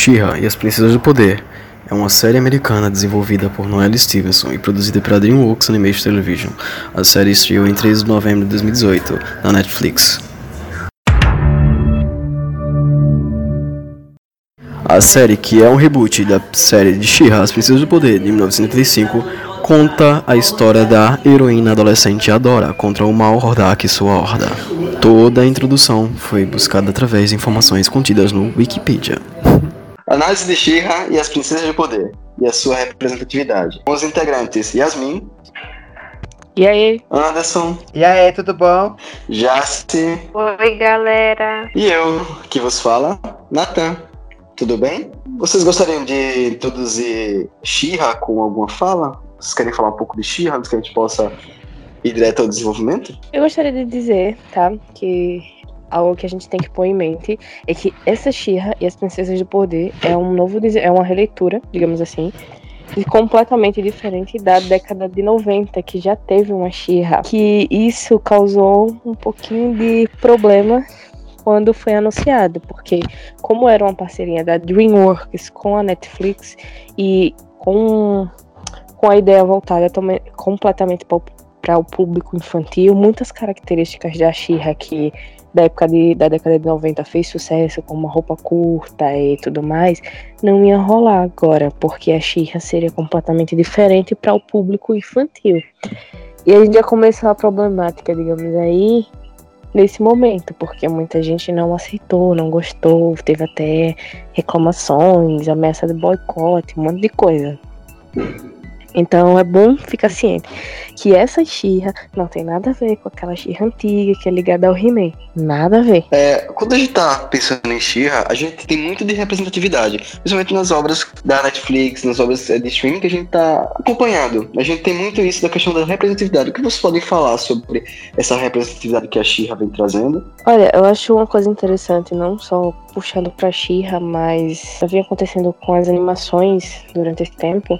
She-Ra e as Princesas do Poder é uma série americana desenvolvida por Noelle Stevenson e produzida pela DreamWorks Animation Television. A série estreou em 3 de novembro de 2018 na Netflix. A série, que é um reboot da série de She-Ra, As Princesas do Poder, de 1935, conta a história da heroína adolescente Adora contra o mal Hordak e sua horda. Toda a introdução foi buscada através de informações contidas no Wikipedia. Análise de She-Ra e as Princesas de Poder e a sua representatividade. Com os integrantes Yasmin. E aí? Anderson. E aí, tudo bom? Jace. Oi, galera. E eu, que vos fala, Natan. Tudo bem? Vocês gostariam de introduzir She-Ra com alguma fala? Vocês querem falar um pouco de She-Ra antes que a gente possa ir direto ao desenvolvimento? Eu gostaria de dizer, tá, que algo que a gente tem que pôr em mente é que essa Shira e as Princesas do Poder é um novo é uma releitura, digamos assim, e completamente diferente da década de 90, que já teve uma Shira. Que isso causou um pouquinho de problema quando foi anunciado, porque como era uma parceria da DreamWorks com a Netflix e com, com a ideia voltada completamente para o público infantil, muitas características da Shira que da época de, da década de 90 fez sucesso com uma roupa curta e tudo mais, não ia rolar agora, porque a Xirra seria completamente diferente para o público infantil. E a gente já começou a problemática, digamos aí, nesse momento, porque muita gente não aceitou, não gostou, teve até reclamações, ameaça de boicote, um monte de coisa. Então é bom ficar ciente que essa Xirra não tem nada a ver com aquela Xirra antiga que é ligada ao He-Man. Nada a ver. É, quando a gente tá pensando em Xirra, a gente tem muito de representatividade, principalmente nas obras da Netflix, nas obras é, de streaming que a gente tá acompanhando. A gente tem muito isso da questão da representatividade. O que vocês podem falar sobre essa representatividade que a Xirra vem trazendo? Olha, eu acho uma coisa interessante, não só puxando pra Xirra, mas já vem acontecendo com as animações durante esse tempo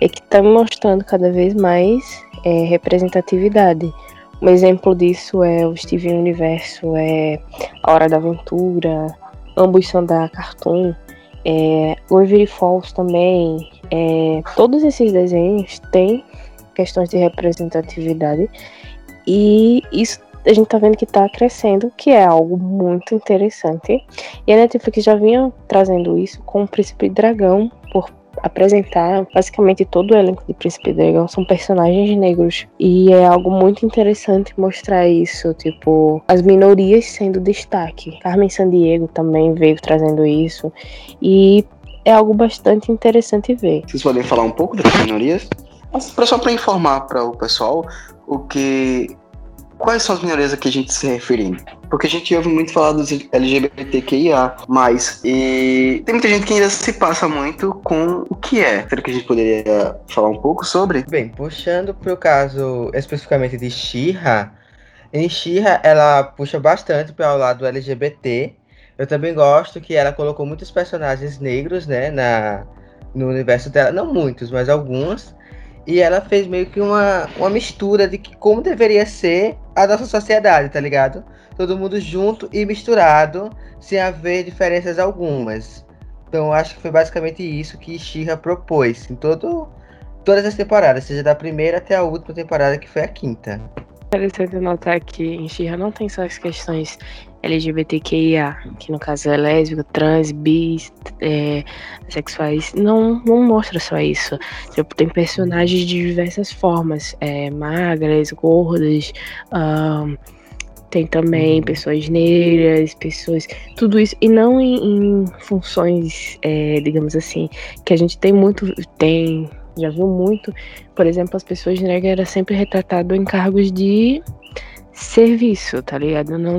é que está mostrando cada vez mais é, representatividade. Um exemplo disso é o Steven Universo, é A Hora da Aventura, ambos são da Cartoon, é, Gravity Falls também. É, todos esses desenhos têm questões de representatividade e isso a gente tá vendo que tá crescendo, que é algo muito interessante. E a Netflix já vinha trazendo isso com o Príncipe Dragão por apresentar basicamente todo o elenco de Príncipe Dragão são personagens negros. E é algo muito interessante mostrar isso, tipo, as minorias sendo destaque. Carmen Sandiego também veio trazendo isso. E é algo bastante interessante ver. Vocês podem falar um pouco das minorias? Só para informar para o pessoal o que quais são as minorias a que a gente se refere? Porque a gente ouve muito falar dos LGBTQIA, mas e tem muita gente que ainda se passa muito com o que é. Será que a gente poderia falar um pouco sobre? Bem, puxando para o caso especificamente de Shira, em Shira ela puxa bastante para o lado LGBT. Eu também gosto que ela colocou muitos personagens negros, né, na no universo dela, não muitos, mas alguns. E ela fez meio que uma, uma mistura de que como deveria ser a nossa sociedade, tá ligado? Todo mundo junto e misturado, sem haver diferenças algumas. Então acho que foi basicamente isso que Shira propôs em todo, todas as temporadas, seja da primeira até a última temporada, que foi a quinta. Interessante notar que em Shira não tem só as questões LGBTQIA, que no caso é lésbico, trans, bis, é, sexuais, não, não mostra só isso. Tipo, tem personagens de diversas formas, é, magras, gordas, um, tem também pessoas negras, pessoas. Tudo isso. E não em, em funções, é, digamos assim, que a gente tem muito. Tem. Já viu muito. Por exemplo, as pessoas negras eram sempre retratadas em cargos de serviço, tá ligado? Não,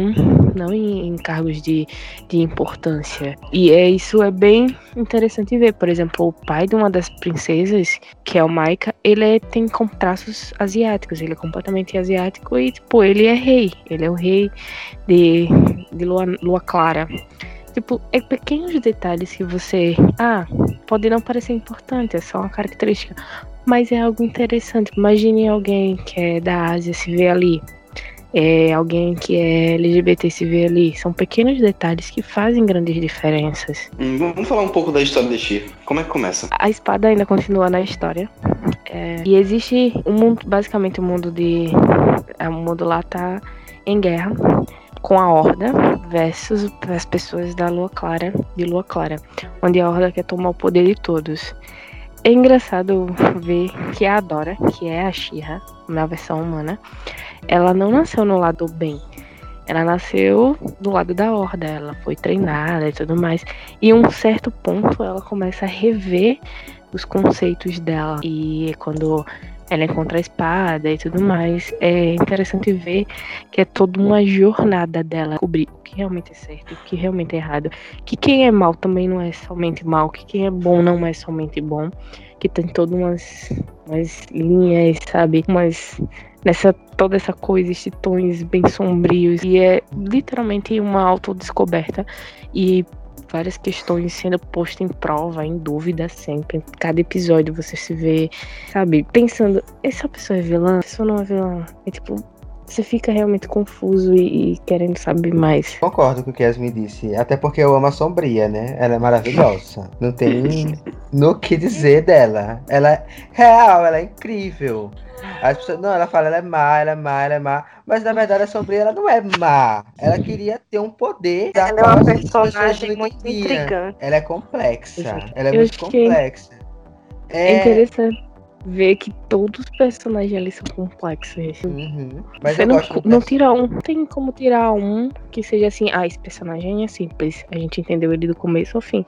não em, em, cargos de, de importância. E é isso é bem interessante ver. Por exemplo, o pai de uma das princesas, que é o Maika, ele é, tem traços asiáticos. Ele é completamente asiático e, tipo, ele é rei. Ele é o rei de, de Lua, Lua Clara. Tipo, é pequenos detalhes que você. Ah, pode não parecer importante, é só uma característica. Mas é algo interessante. Imagine alguém que é da Ásia se vê ali é alguém que é LGBT se vê ali. São pequenos detalhes que fazem grandes diferenças. Hum, vamos falar um pouco da história de She. Como é que começa? A espada ainda continua na história. É, e existe um mundo, basicamente o um mundo de. O mundo lá tá em guerra com a Horda versus as pessoas da Lua Clara, de Lua Clara, onde a Horda quer tomar o poder de todos. É engraçado ver que a Dora, que é a Shira, na versão humana, ela não nasceu no lado bem. Ela nasceu do lado da Horda, ela foi treinada e tudo mais. E um certo ponto ela começa a rever os conceitos dela. E quando ela encontra a espada e tudo mais. É interessante ver que é toda uma jornada dela cobrir o que realmente é certo, o que realmente é errado, que quem é mal também não é somente mal, que quem é bom não é somente bom, que tem todas umas, umas linhas, sabe, umas nessa toda essa coisa, esses tons bem sombrios. E é literalmente uma autodescoberta. E várias questões sendo postas em prova, em dúvida sempre. Cada episódio você se vê, sabe, pensando, essa pessoa é vilã? Essa pessoa não é vilã? É tipo, você fica realmente confuso e, e, querendo saber mais. Concordo com o que Yasmin disse. Até porque eu amo a Sombria, né? Ela é maravilhosa. Não tem no que dizer dela. Ela é real, ela é incrível. As pessoas, não, ela fala, ela é má, ela é má, ela é má. Mas na verdade a Sombria ela não é má. Ela queria ter um poder. Ela é uma personagem muito intrigante. Ela é complexa. Ela é eu muito complexa. É... é interessante ver que todos os personagens ali são complexos. Uhum. Mas Você não, não tira um. Tem como tirar um que seja assim, ah, esse personagem é simples. A gente entendeu ele do começo ao fim.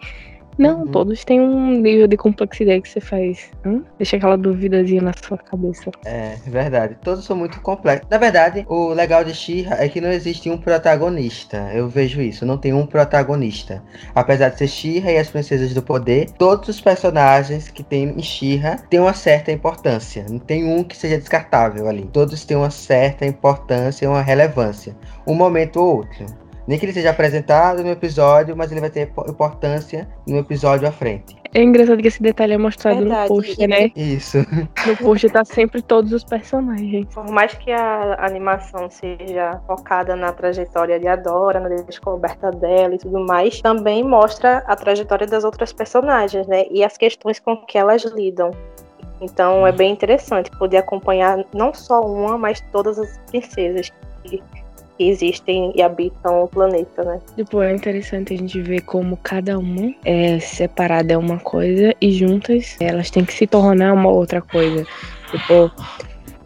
Não, uhum. todos têm um nível de complexidade que você faz. Deixa aquela duvidazinha na sua cabeça. É, verdade. Todos são muito complexos. Na verdade, o legal de Shira é que não existe um protagonista. Eu vejo isso. Não tem um protagonista. Apesar de ser Shira e as Princesas do Poder, todos os personagens que tem em Shira têm uma certa importância. Não tem um que seja descartável ali. Todos têm uma certa importância e uma relevância. Um momento ou outro. Nem que ele seja apresentado no episódio, mas ele vai ter importância no episódio à frente. É engraçado que esse detalhe é mostrado Verdade. no post, né? Isso. No post tá sempre todos os personagens. Por mais que a animação seja focada na trajetória de Adora, na descoberta dela e tudo mais, também mostra a trajetória das outras personagens, né? E as questões com que elas lidam. Então é bem interessante poder acompanhar não só uma, mas todas as princesas que que existem e habitam o planeta, né? Tipo, é interessante a gente ver como cada uma é separada é uma coisa e juntas elas têm que se tornar uma outra coisa. Tipo,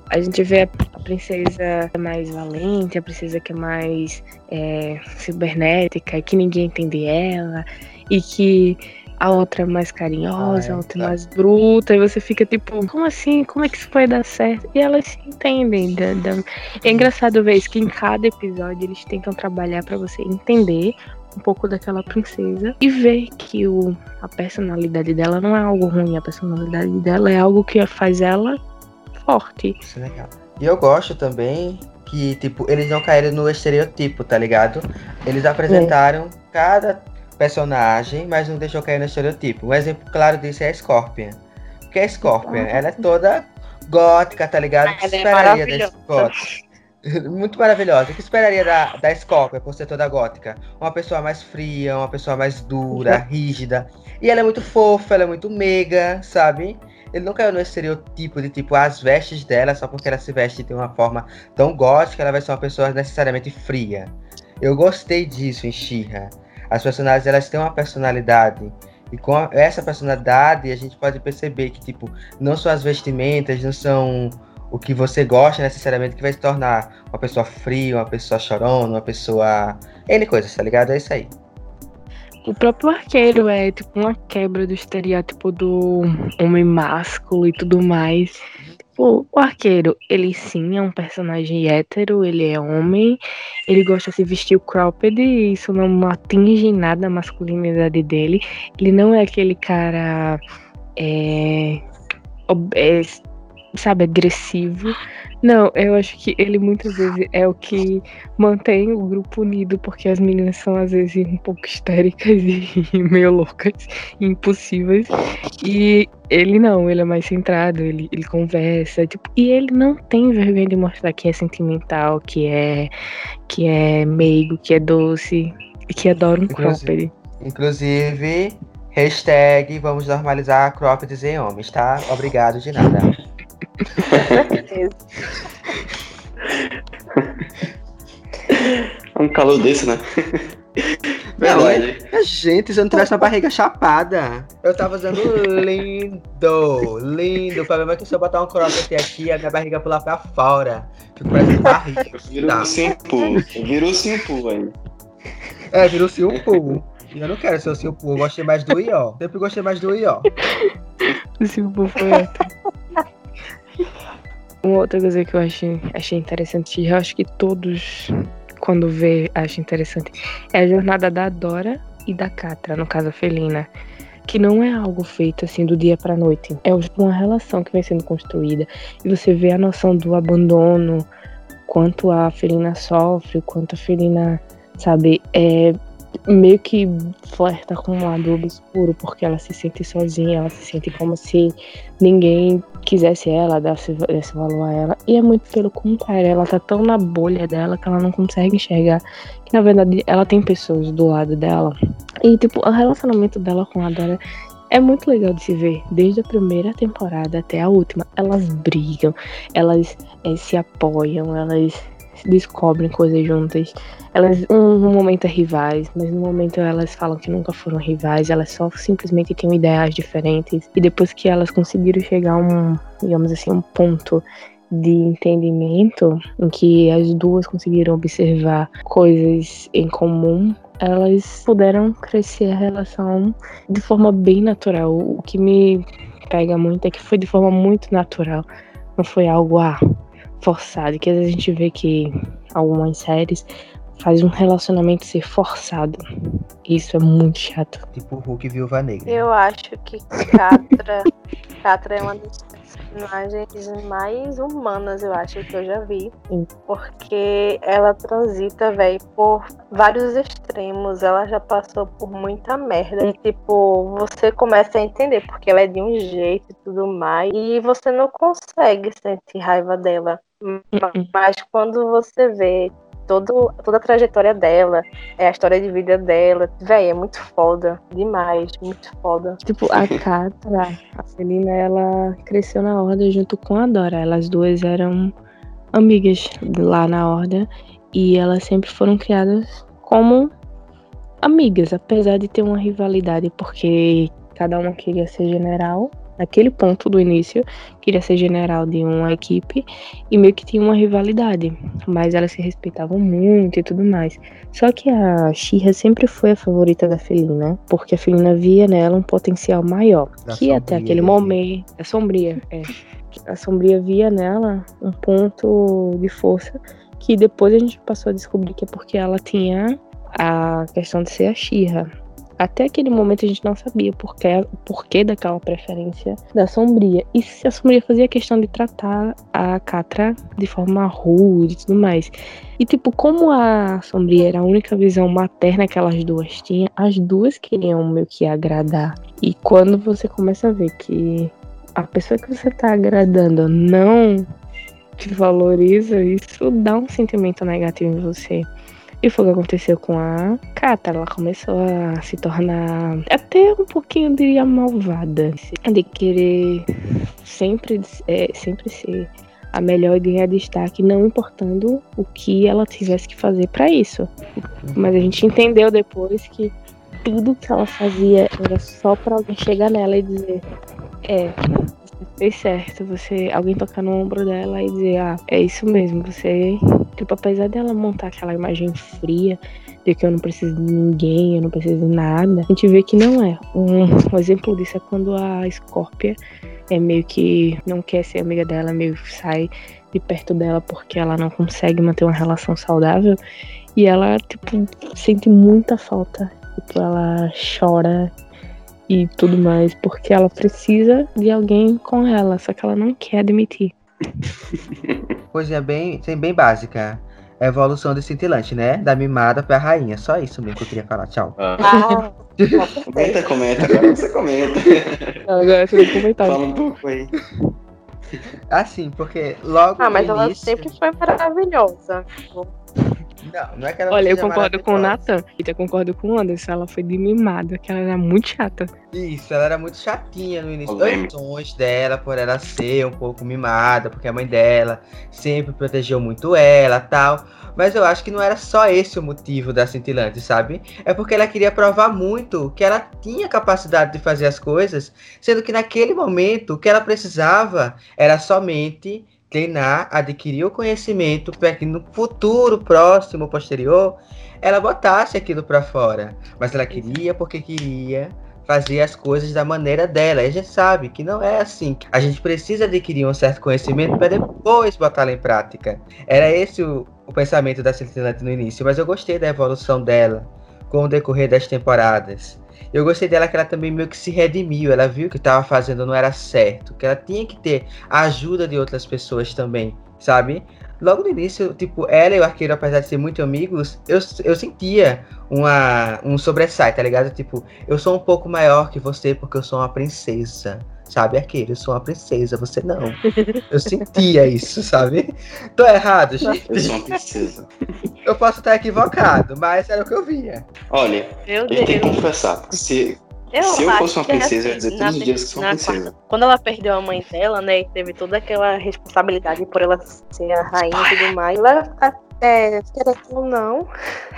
a gente vê a princesa mais valente, a princesa que é mais é, cibernética, que ninguém entende ela, e que a outra é mais carinhosa, ah, é, a outra é mais bruta, e você fica tipo, como assim? Como é que isso vai dar certo? E elas se entendem. Da, da... É engraçado ver isso, que em cada episódio eles tentam trabalhar para você entender um pouco daquela princesa e ver que o, a personalidade dela não é algo ruim, a personalidade dela é algo que faz ela forte. Isso é legal. E eu gosto também que, tipo, eles não caíram no estereotipo, tá ligado? Eles apresentaram é. cada personagem, mas não deixou cair no estereotipo. Um exemplo claro disso é a Scorpion. Porque a Scorpion, ela é toda gótica, tá ligado? O que é esperaria da gótica? Muito maravilhosa. O que esperaria da, da Scorpion por ser toda gótica? Uma pessoa mais fria, uma pessoa mais dura, rígida. E ela é muito fofa, ela é muito meiga, sabe? Ele não caiu no estereotipo de tipo as vestes dela, só porque ela se veste de uma forma tão gótica, ela vai ser uma pessoa necessariamente fria. Eu gostei disso em She-Ra. As personagens elas têm uma personalidade. E com essa personalidade a gente pode perceber que, tipo, não são as vestimentas, não são o que você gosta necessariamente que vai se tornar uma pessoa fria, uma pessoa chorona, uma pessoa. N coisas, tá ligado? É isso aí. O próprio arqueiro é tipo uma quebra do estereótipo do homem másculo e tudo mais. Tipo, o arqueiro, ele sim é um personagem hétero, ele é homem, ele gosta de se vestir cropped e isso não atinge nada a masculinidade dele. Ele não é aquele cara, é, é, sabe, agressivo, Não, eu acho que ele muitas vezes é o que mantém o grupo unido, porque as meninas são às vezes um pouco histéricas e meio loucas, e impossíveis. E ele não, ele é mais centrado, ele, ele conversa, tipo, e ele não tem vergonha de mostrar que é sentimental, que é que é meigo, que é doce, e que adora um Inclusive- cropped. Inclusive, hashtag vamos normalizar croppeds em homens, tá? Obrigado de nada. É um calor desse, né? Verdade. Gente, se eu não tivesse uma barriga chapada, eu tava usando lindo, lindo. O problema é que se eu botar um cropped aqui, a minha barriga pular pra fora. Fico parecendo barriga. Virou Tá. simpo. Virou simpo, velho. É, virou Silpu. E eu não quero ser o Silpu, eu gostei mais do Ió. Sempre gostei mais do Ió. O Silvio foi. Uma outra coisa que eu achei, achei interessante, eu acho que todos, quando vê, acham interessante, é a jornada da Dora e da Catra, no caso a Felina. Que não é algo feito assim do dia pra noite. É uma relação que vem sendo construída. E você vê a noção do abandono, quanto a Felina sofre, quanto a Felina, sabe, é meio que flerta com um lado obscuro, porque ela se sente sozinha, ela se sente como se ninguém quisesse ela, desse, desse valor a ela. E é muito pelo contrário, ela tá tão na bolha dela que ela não consegue enxergar que na verdade ela tem pessoas do lado dela. E tipo, o relacionamento dela com a Dora é muito legal de se ver, desde a primeira temporada até a última. Elas brigam, elas eh, se apoiam, elas descobrem coisas juntas. Elas, um, momento é rivais, mas no momento elas falam que nunca foram rivais, elas só simplesmente tinham ideais diferentes. E depois que elas conseguiram chegar a um, digamos assim, um ponto de entendimento em que as duas conseguiram observar coisas em comum, elas puderam crescer a relação de forma bem natural. O que me pega muito é que foi de forma muito natural, não foi algo ah, forçado, que às vezes a gente vê que algumas séries faz um relacionamento ser forçado. Isso é muito chato. Tipo o Hulk Viúva Negra. Eu acho que Catra, Catra é uma das personagens mais humanas, eu acho, que eu já vi. Sim. Porque ela transita, velho, por vários extremos. Ela já passou por muita merda. E, tipo, você começa a entender porque ela é de um jeito e tudo mais. E você não consegue sentir raiva dela. Mas quando você vê todo, toda a trajetória dela, é a história de vida dela, véi, é muito foda. Demais, muito foda. Tipo, a Catra, a Celina, ela cresceu na Horda junto com a Dora. Elas duas eram amigas lá na Horda e elas sempre foram criadas como amigas, apesar de ter uma rivalidade, porque cada uma queria ser general. Naquele ponto do início, queria ser general de uma equipe e meio que tinha uma rivalidade, mas elas se respeitavam muito e tudo mais. Só que a Shira sempre foi a favorita da Felina, porque a Felina via nela um potencial maior, Da que até Sombria, aquele né? momento, a Sombria, é. A Sombria via nela um ponto de força que depois a gente passou a descobrir que é porque ela tinha a questão de ser a Shira. Até aquele momento a gente não sabia por que, o porquê daquela preferência da Sombria. E se a Sombria fazia questão de tratar a Catra de forma rude e tudo mais. E tipo, como a Sombria era a única visão materna que elas duas tinham, as duas queriam meio que agradar. E quando você começa a ver que a pessoa que você tá agradando não te valoriza, isso dá um sentimento negativo em você. E foi o que aconteceu com a Kata. Ela começou a se tornar até um pouquinho, diria, malvada. De querer sempre, é, sempre ser a melhor e ganhar destaque, não importando o que ela tivesse que fazer pra isso. Mas a gente entendeu depois que tudo que ela fazia era só pra alguém chegar nela e dizer: É, fez certo. Você, alguém tocar no ombro dela e dizer: Ah, é isso mesmo. Você, tipo, apesar dela montar aquela imagem fria de que eu não preciso de ninguém, eu não preciso de nada, a gente vê que não é. Um, um exemplo disso é quando a Scorpia é meio que não quer ser amiga dela, meio que sai de perto dela porque ela não consegue manter uma relação saudável. E ela, tipo, sente muita falta. Tipo, ela chora e tudo mais, porque ela precisa de alguém com ela, só que ela não quer admitir. Coisinha bem, bem básica. Evolução de cintilante, né? Da mimada pra rainha. Só isso mesmo que eu queria falar. Tchau. Ah, Comenta, comenta, agora você comenta. Agora você vai comentar. Fala um pouco aí. Assim, porque logo ah, mas no ela início... sempre foi maravilhosa. Não, não é que ela Olha, eu concordo com o. Nathan. E eu concordo com o Anderson. Ela foi de mimada, que ela era muito chata. Isso, ela era muito chatinha no início. Os sons dela, por ela ser um pouco mimada, porque a mãe dela sempre protegeu muito ela tal. Mas eu acho que não era só esse o motivo da cintilante, sabe? É porque ela queria provar muito que ela tinha capacidade de fazer as coisas, sendo que naquele momento o que ela precisava era somente treinar, adquirir o conhecimento para que no futuro próximo, posterior, ela botasse aquilo para fora. Mas ela queria porque queria fazer as coisas da maneira dela. E a gente sabe que não é assim. A gente precisa adquirir um certo conhecimento para depois botá-lo em prática. Era esse o, o pensamento da Cintilante no início, mas eu gostei da evolução dela com o decorrer das temporadas. Eu gostei dela que ela também meio que se redimiu. Ela viu que estava fazendo não era certo, que ela tinha que ter a ajuda de outras pessoas também, sabe? Logo no início, tipo, ela e o arqueiro, apesar de ser muito amigos, eu, eu sentia uma, um sobressai, tá ligado? Tipo, eu sou um pouco maior que você porque eu sou uma princesa. Sabe, arqueiro, eu sou uma princesa, você não. Eu sentia isso, sabe? Tô errado, gente. Eu sou uma princesa. Eu posso estar equivocado, mas era o que eu via. Olha, Meu gente tem que confessar. Se, Eu se eu fosse uma é princesa, eu ia assim, dizer na todos os dias que sou uma princesa. Quando ela perdeu a mãe dela, né, e teve toda aquela responsabilidade por ela ser a rainha e tudo mais, ela, é, querendo ou não,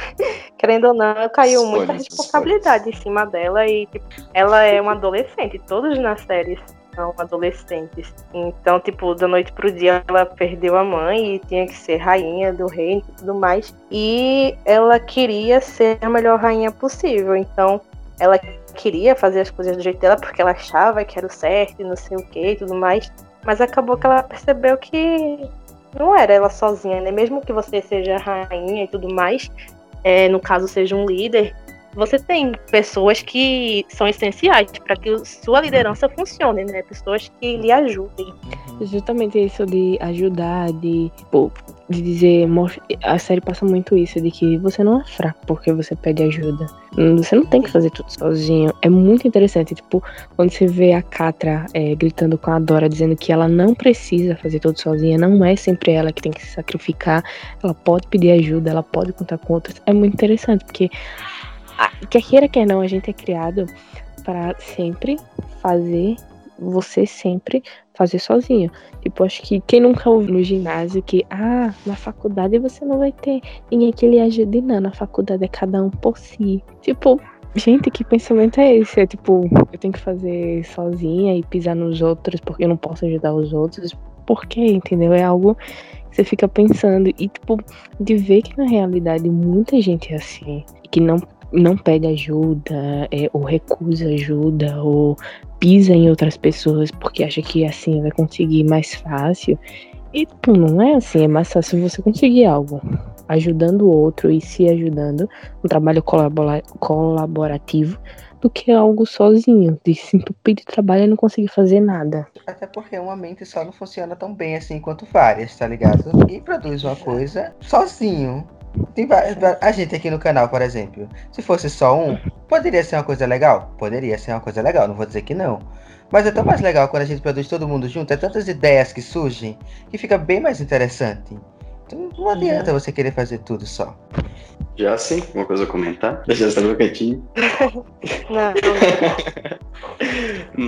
querendo ou não, caiu muita responsabilidade em cima dela e tipo, ela é uma adolescente, todos na série são adolescentes. Então, tipo, da noite pro dia ela perdeu a mãe e tinha que ser rainha do reino e tudo mais. E ela queria ser a melhor rainha possível. Então, ela queria fazer as coisas do jeito dela porque ela achava que era o certo e não sei o que e tudo mais. Mas acabou que ela percebeu que não era ela sozinha, né? Mesmo que você seja rainha e tudo mais, é, no caso seja um líder, você tem pessoas que são essenciais para que sua liderança funcione, né? Pessoas que lhe ajudem. Justamente isso de ajudar, de, pô, de dizer. A série passa muito isso, de que você não é fraco porque você pede ajuda. Hum, Você não tem que fazer tudo sozinho. É muito interessante, tipo, quando você vê a Catra é, gritando com a Dora, dizendo que ela não precisa fazer tudo sozinha, não é sempre ela que tem que se sacrificar. Ela pode pedir ajuda, ela pode contar com outras. É muito interessante, porque, quer queira, quer não, a gente é criado para sempre fazer você sempre fazer sozinho. Tipo, acho que quem nunca ouviu no ginásio que, ah, na faculdade você não vai ter ninguém que lhe ajude, não. Na faculdade é cada um por si. Tipo, gente, que pensamento é esse? É tipo, eu tenho que fazer sozinha e pisar nos outros porque eu não posso ajudar os outros. Por quê? Entendeu? É algo que você fica pensando. E, tipo, de ver que na realidade muita gente é assim. Que não, não pede ajuda, é, ou recusa ajuda, ou pisa em outras pessoas porque acha que assim vai conseguir mais fácil. E pô, não é assim, é mais fácil você conseguir algo ajudando o outro e se ajudando, um trabalho colabora- colaborativo, do que algo sozinho, de se entupir de trabalho e não conseguir fazer nada. Até porque uma mente só não funciona tão bem assim quanto várias, tá ligado? Ninguém produz uma coisa sozinho. Tem a gente aqui no canal, por exemplo, se fosse só um, poderia ser uma coisa legal? Poderia ser uma coisa legal, não vou dizer que não. Mas é tão mais legal quando a gente produz todo mundo junto, é tantas ideias que surgem, que fica bem mais interessante. Então não adianta você querer fazer tudo só. Já sim, uma coisa a comentar? Já está no cantinho? Não,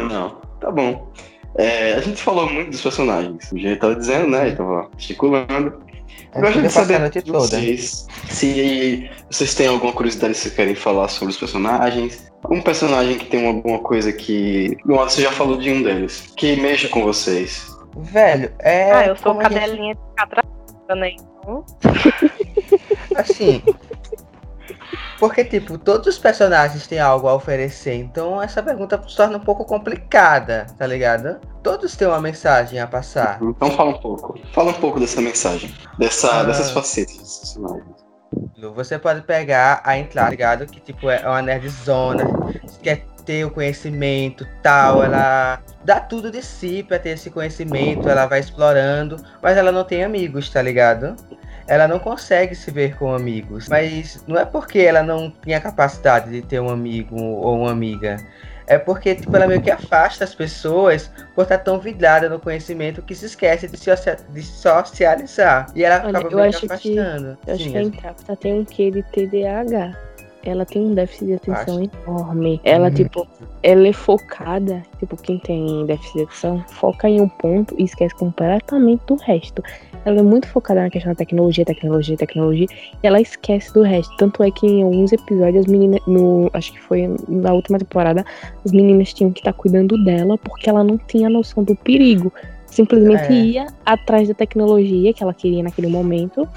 Não, tá bom. É, a gente falou muito dos personagens. O gente tava dizendo, né? Ele tava gesticulando. Eu gostaria gente de saber noite de toda. vocês se vocês têm alguma curiosidade que vocês querem falar sobre os personagens. Um personagem que tem alguma coisa que. Você já falou de um deles. Que mexa com vocês. Velho, é. ah, eu sou como a gente- cadelinha de catraca, né? Então, Assim. Porque, tipo, todos os personagens têm algo a oferecer, então essa pergunta se torna um pouco complicada, tá ligado? Todos têm uma mensagem a passar. Então fala um pouco. Fala um pouco dessa mensagem. Dessa, Ah. Dessas facetas dos personagens. Você pode pegar a entrada, tá ligado? Que, tipo, é uma nerdzona, quer ter o conhecimento tal, ela dá tudo de si pra ter esse conhecimento, ela vai explorando, mas ela não tem amigos, tá ligado? Ela não consegue se ver com amigos, mas não é porque ela não tinha capacidade de ter um amigo ou uma amiga. É porque tipo, ela meio que afasta as pessoas por estar tão vidrada no conhecimento que se esquece de, socia de socializar. E ela Olha, acaba eu meio acho que que- afastando. Eu acho Sim, que a Intacta tem um quê de TDAH. Ela tem um déficit de atenção enorme. Ela, Hum. tipo, ela é focada. Tipo, quem tem déficit de atenção, foca em um ponto e esquece completamente do resto. Ela é muito focada na questão da tecnologia, tecnologia, tecnologia. E ela esquece do resto. Tanto é que em alguns episódios, as meninas. No, acho que foi na última temporada, as meninas tinham que estar cuidando dela porque ela não tinha noção do perigo. Simplesmente É. ia atrás da tecnologia que ela queria naquele momento.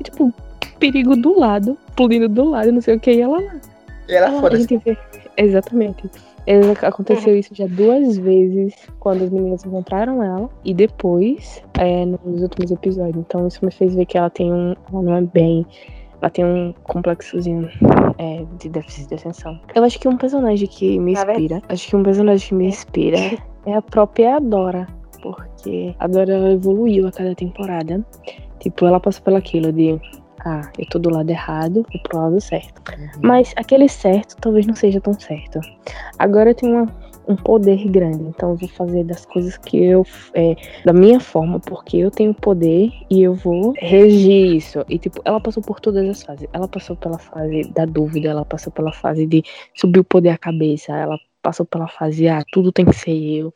E, tipo, perigo do lado, explodindo do lado, não sei o que, e ela lá. E ela Ela- foda-se. Exatamente. É, Aconteceu isso já duas vezes quando as meninas encontraram ela e depois é, nos últimos episódios. Então isso me fez ver que ela tem um. Ela não é bem. Ela tem um complexozinho é, de déficit de atenção. Eu acho que um personagem que me verdade- inspira. Acho que um personagem que me inspira é a própria Dora. Porque a Dora evoluiu a cada temporada. Tipo, ela passou pelo aquilo de. Ah, eu tô do lado errado, vou pro lado certo. Mas aquele certo talvez não seja tão certo. Agora eu tenho uma- um poder grande, então eu vou fazer das coisas que eu. É, da minha forma, porque eu tenho poder e eu vou regir isso. E, tipo, ela passou por todas as fases. Ela passou pela fase da dúvida, ela passou pela fase de subir o poder à cabeça, ela passou pela fase, ah, tudo tem que ser eu.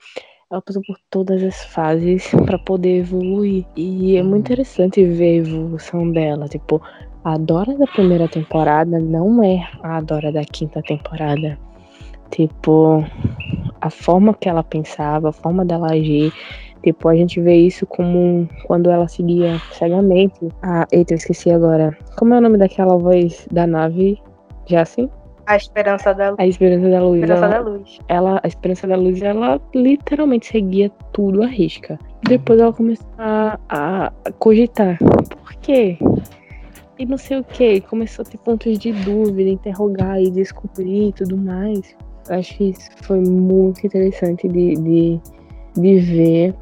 Ela passou por todas as fases pra poder evoluir. E é muito interessante ver a evolução dela. Tipo, a Dora da primeira temporada não é a Dora da quinta temporada. Tipo, a forma que ela pensava, a forma dela agir. Tipo, a gente vê isso como quando ela seguia cegamente. Ah, eita, eu esqueci agora. Como é o nome daquela voz da nave? Já assim? A esperança da, A Esperança da Luz. esperança ela- da luz. ela, a Esperança da Luz, ela literalmente seguia tudo à risca. Depois ela começou a, a cogitar. Por quê? E não sei o que. Começou a ter pontos de dúvida, interrogar e descobrir e tudo mais. Eu acho que isso foi muito interessante de, de, de ver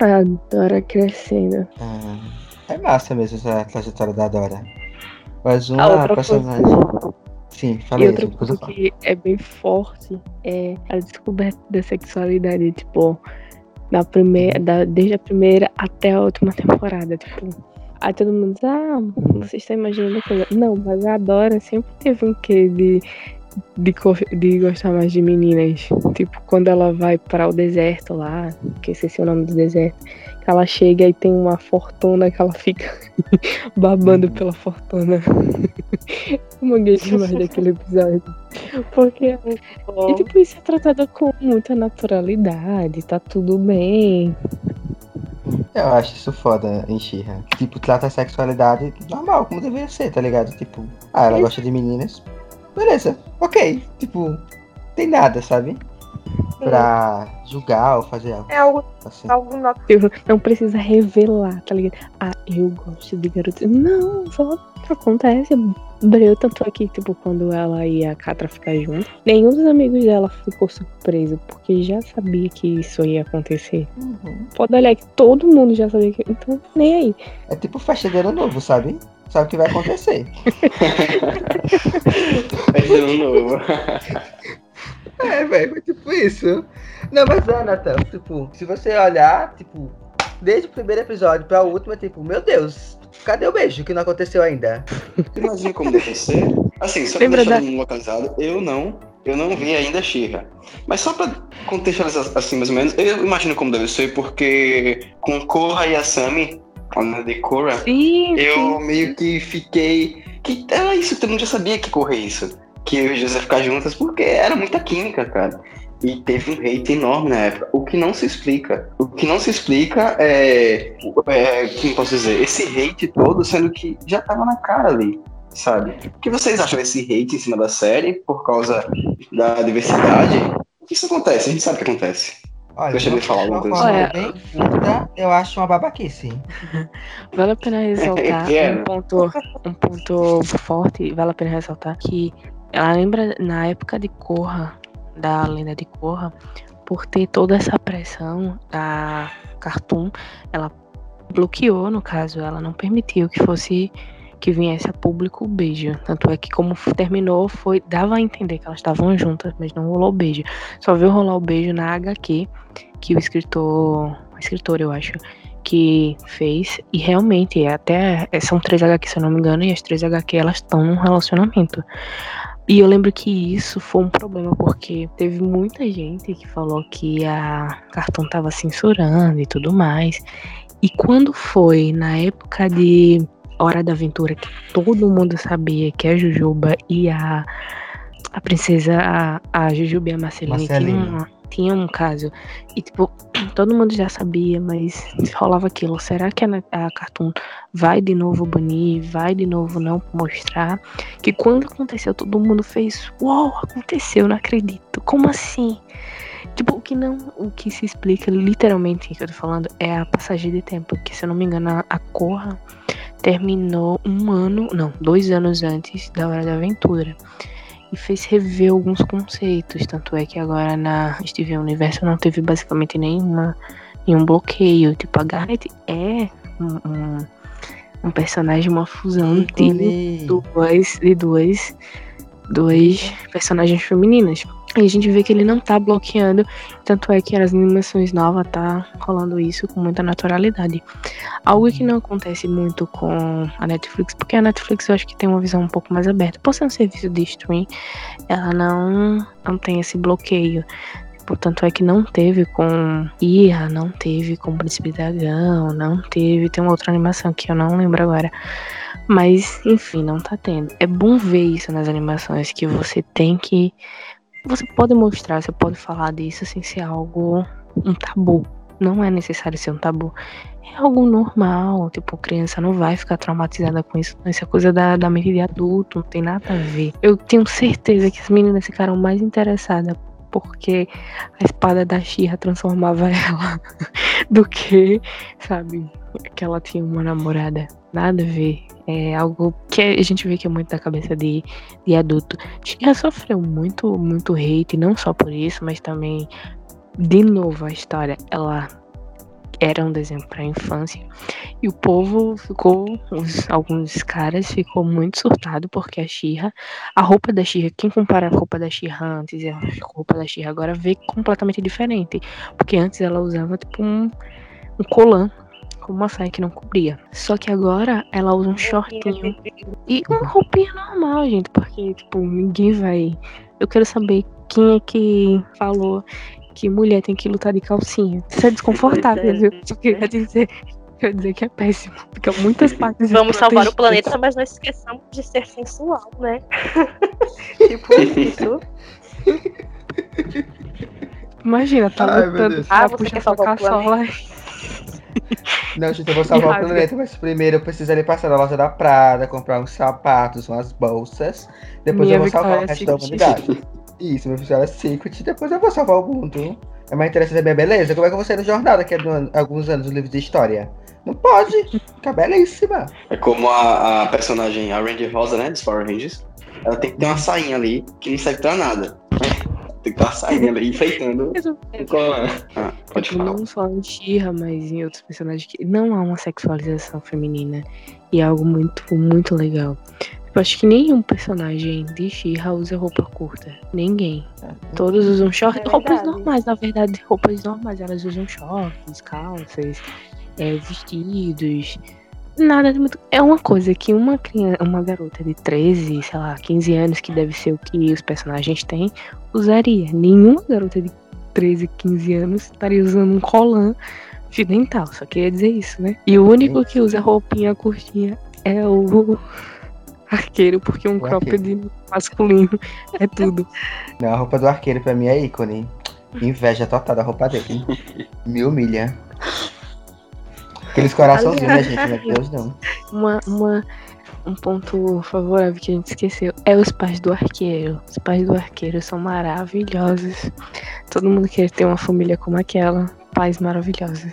a Dora crescendo. Ah, é massa mesmo essa trajetória da Dora. Mas A uma personagem. coisa, Sim, e falei. outra depois coisa que é bem forte é a descoberta da sexualidade, tipo, da primeira, da, desde a primeira até a última temporada, tipo. Aí todo mundo diz, ah, você está imaginando coisa. Não, mas a Dora sempre teve um quê de, de, de gostar mais de meninas. Tipo, quando ela vai para o deserto lá, que eu esqueci o nome do deserto, que ela chega e tem uma fortuna que ela fica babando pela fortuna. Eu manguei demais daquele episódio. Porque e tipo, isso é tratado com muita naturalidade, tá tudo bem. Eu acho isso foda She-Ra. Tipo, trata a sexualidade normal, como deveria ser, tá ligado? Tipo, ah, ela gosta de meninas. Beleza, ok. Tipo, tem nada, sabe? Pra julgar ou fazer algo É algo, assim. algo não precisa revelar, tá ligado? Ah, eu gosto de garotos. Não, só acontece. Breu, tanto é que, tipo, quando ela e a Catra ficar junto, nenhum dos amigos dela ficou surpreso, porque já sabia que isso ia acontecer. Uhum. Pode olhar que todo mundo já sabia que. Então, nem aí. É tipo festa de ano novo, sabe? Sabe o que vai acontecer. É de ano novo. É, velho, foi tipo isso. Não, mas é, Natan, tipo, se você olhar, tipo, desde o primeiro episódio pra último, é tipo, meu Deus, cadê o beijo que não aconteceu ainda? Imagina como deve ser. Assim, só pra Lembra deixar da- todo mundo localizado, eu não, eu não vi ainda Xirra. Mas só pra contextualizar assim, mais ou menos, eu imagino como deve ser, porque com Korra e Asami, a nome de Korra, Sim, eu meio que fiquei. Que era isso, todo mundo já sabia que correr isso. Que eu e José ficar juntas, porque era muita química, cara. E teve um hate enorme na época. O que não se explica. O que não se explica é. é como posso dizer? Esse hate todo, sendo que já tava na cara ali, sabe? O que vocês acham desse hate em cima da série por causa da diversidade? Isso acontece, a gente sabe o que acontece. Olha, Deixa eu falar uma alguma coisa. Olha- bem curta, eu acho uma babaquice. Vale a pena ressaltar É. um ponto, um ponto forte, vale a pena ressaltar que ela lembra na época de Korra, da lenda de Korra, por ter toda essa pressão, a Cartoon, ela bloqueou, no caso, ela não permitiu que fosse que viesse a público o beijo. Tanto é que como terminou, foi dava a entender que elas estavam juntas, mas não rolou o beijo. Só viu rolar o beijo na HQ que o escritor, o escritor eu acho, que fez e realmente até são três HQ se eu não me engano e as três HQ elas estão num relacionamento. E eu lembro que isso foi um problema, porque teve muita gente que falou que a Cartoon tava censurando e tudo mais. E quando foi na época de Hora da Aventura, que todo mundo sabia que a Jujuba e a, a princesa, a, a Jujuba e a Marceline, tinham, tinha um caso. E, tipo, todo mundo já sabia, mas rolava aquilo. Será que a, a Cartoon vai de novo banir? Vai de novo não mostrar? Que quando aconteceu, todo mundo fez: Uau, aconteceu, não acredito. Como assim? Tipo, o que não. O que se explica literalmente que eu tô falando é a passagem de tempo. Que se eu não me engano, a, a Corra terminou um ano. Não, dois anos antes da Hora da Aventura e fez rever alguns conceitos. Tanto é que agora na Steven Universo não teve basicamente nenhuma, nenhum bloqueio. Tipo, a Garnet é um, um, um personagem, uma fusão de duas, de duas, duas personagens femininas. E a gente vê que ele não tá bloqueando, tanto é que as animações novas tá rolando isso com muita naturalidade. Algo que não acontece muito com a Netflix, porque a Netflix eu acho que tem uma visão um pouco mais aberta. Por ser um serviço de stream, ela não, não tem esse bloqueio. Portanto, é que não teve com Ira, não teve com Príncipe Dragão, não teve. Tem uma outra animação que eu não lembro agora. Mas, enfim, não tá tendo. É bom ver isso nas animações, que você tem que você pode mostrar, você pode falar disso sem ser algo um tabu. Não é necessário ser um tabu. É algo normal. Tipo, criança não vai ficar traumatizada com isso. Isso é coisa da, da mente de adulto, não tem nada a ver. Eu tenho certeza que as meninas ficaram mais interessadas porque a espada da Xirra transformava ela do que, sabe, que ela tinha uma namorada. Nada a ver. É algo que a gente vê que é muito da cabeça de, de adulto. Já sofreu muito, muito hate, não só por isso, mas também, de novo, a história, ela era um desenho para infância. E o povo ficou, os, alguns caras ficou muito surtado porque a Xirra, a roupa da Xirra, quem compara a roupa da Xirra antes e a roupa da Xirra agora vê completamente diferente. Porque antes ela usava tipo um, um colan com uma saia que não cobria. Só que agora ela usa um shortinho. E uma roupinha normal, gente, porque, tipo, ninguém vai. Eu quero saber quem é que falou que mulher tem que lutar de calcinha. Isso é desconfortável, viu? Só queria dizer. Quer dizer que é péssimo, porque muitas partes. Vamos salvar o planeta, mas não esqueçamos de ser sensual, né? tipo isso. Imagina, tá Ai, lutando, Ah, você quer salvar o caçola. Não, gente, eu vou salvar o planeta, mas primeiro eu precisaria passar na loja da Prada, comprar uns sapatos, umas bolsas. Depois Minha eu vou salvar o resto da humanidade. Isso, meu Victoria's Secret. Depois eu vou salvar o mundo. É mais interessante saber, beleza? Como é que eu vou sair no jornada daqui a alguns anos no livro de história? Não pode. Fica belíssima. É como a, a personagem, a Ranger Rosa, né, dos Power Rangers. Ela tem que ter uma sainha ali que não serve pra nada. Tem que ter uma sainha ali enfeitando o colar. Ah, pode falar. não só em She-Ra, mas em outros personagens que não há uma sexualização feminina. E é algo muito, muito legal. Eu acho que nenhum personagem de She-Ra usa roupa curta. Ninguém. Todos usam shorts. É roupas normais, na verdade, roupas normais. Elas usam shorts, calças, é, vestidos. Nada de muito. É uma coisa que uma criança, uma garota de 13, sei lá, 15 anos, que deve ser o que os personagens têm, usaria. Nenhuma garota de 13, 15 anos estaria usando um colan fio dental. Só queria dizer isso, né? E o único que usa roupinha curtinha é o arqueiro, porque um cropped masculino é tudo. Não, a roupa do arqueiro pra mim é ícone. Inveja total da roupa dele. Me humilha. Aqueles coraçãozinhos, né, gente? Meu Deus, não. Uma, uma, um ponto favorável que a gente esqueceu é os pais do arqueiro. Os pais do arqueiro são maravilhosos. Todo mundo quer ter uma família como aquela. Pais maravilhosos.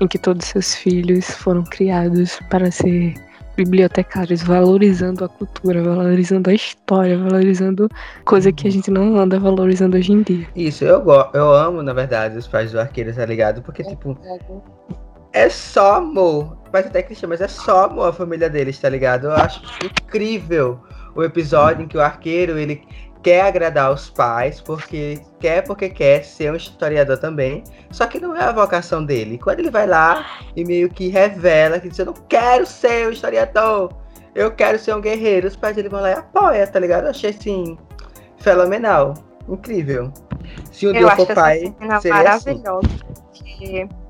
Em que todos seus filhos foram criados para ser bibliotecários valorizando a cultura, valorizando a história, valorizando coisa que a gente não anda valorizando hoje em dia. Isso, eu, eu amo, na verdade, os pais do arqueiro, tá ligado? Porque, tipo, é só amor. Mas até que mas é só amor a família deles, tá ligado? Eu acho incrível o episódio em que o arqueiro, ele quer agradar os pais, porque quer porque quer ser um historiador também, só que não é a vocação dele. Quando ele vai lá e meio que revela que diz, eu não quero ser um historiador, eu quero ser um guerreiro, os pais dele vão lá e apoiam, tá ligado? Eu achei assim, fenomenal, incrível. Se um dia for pai, seria assim.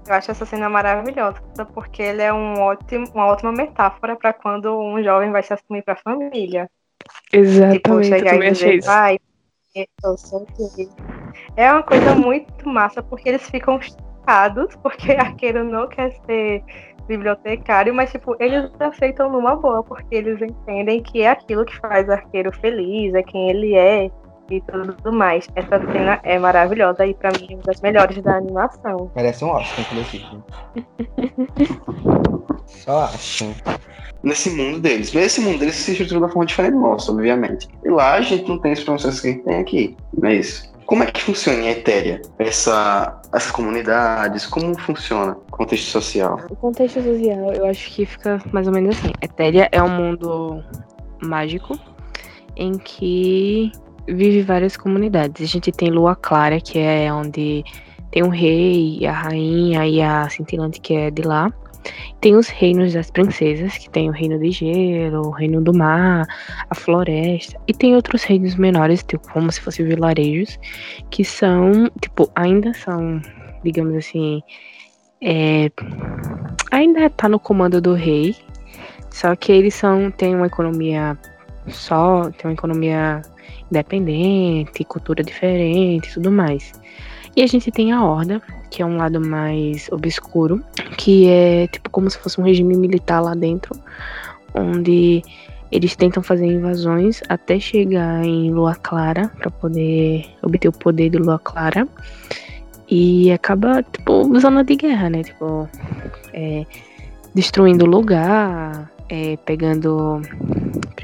Eu acho essa cena maravilhosa, porque ele é um ótimo, uma ótima metáfora para quando um jovem vai se assumir para a família. Exatamente, tipo, eu também achei isso. Ai, eu sou É uma coisa muito massa, porque eles ficam chocados, porque arqueiro não quer ser bibliotecário, mas tipo, eles aceitam numa boa, porque eles entendem que é aquilo que faz o arqueiro feliz, é quem ele é e tudo mais. Essa cena é maravilhosa e para mim é uma das melhores da animação. Merece um Oscar, inclusive. Só acho nesse mundo deles. Nesse mundo deles se estrutura de uma forma diferente do nosso, obviamente. E lá a gente não tem esses processos que a gente tem aqui, não é isso? Como é que funciona em Etéria essa, essas comunidades? Como funciona o contexto social? O contexto social, eu acho que fica mais ou menos assim. Etéria é um mundo mágico em que vive várias comunidades. A gente tem Lua Clara, que é onde tem o rei, a rainha e a cintilante que é de lá. Tem os reinos das princesas, que tem o reino de gelo, o reino do mar, a floresta. E tem outros reinos menores, tipo, como se fossem vilarejos, que são, tipo, ainda são, digamos assim, é, ainda tá no comando do rei. Só que eles são, têm uma economia só, tem uma economia independente, cultura diferente tudo mais. E a gente tem a Horda, que é um lado mais obscuro, que é tipo como se fosse um regime militar lá dentro, onde eles tentam fazer invasões até chegar em Lua Clara para poder obter o poder de Lua Clara e acaba tipo zona de guerra, né? Tipo é, destruindo o lugar, é, pegando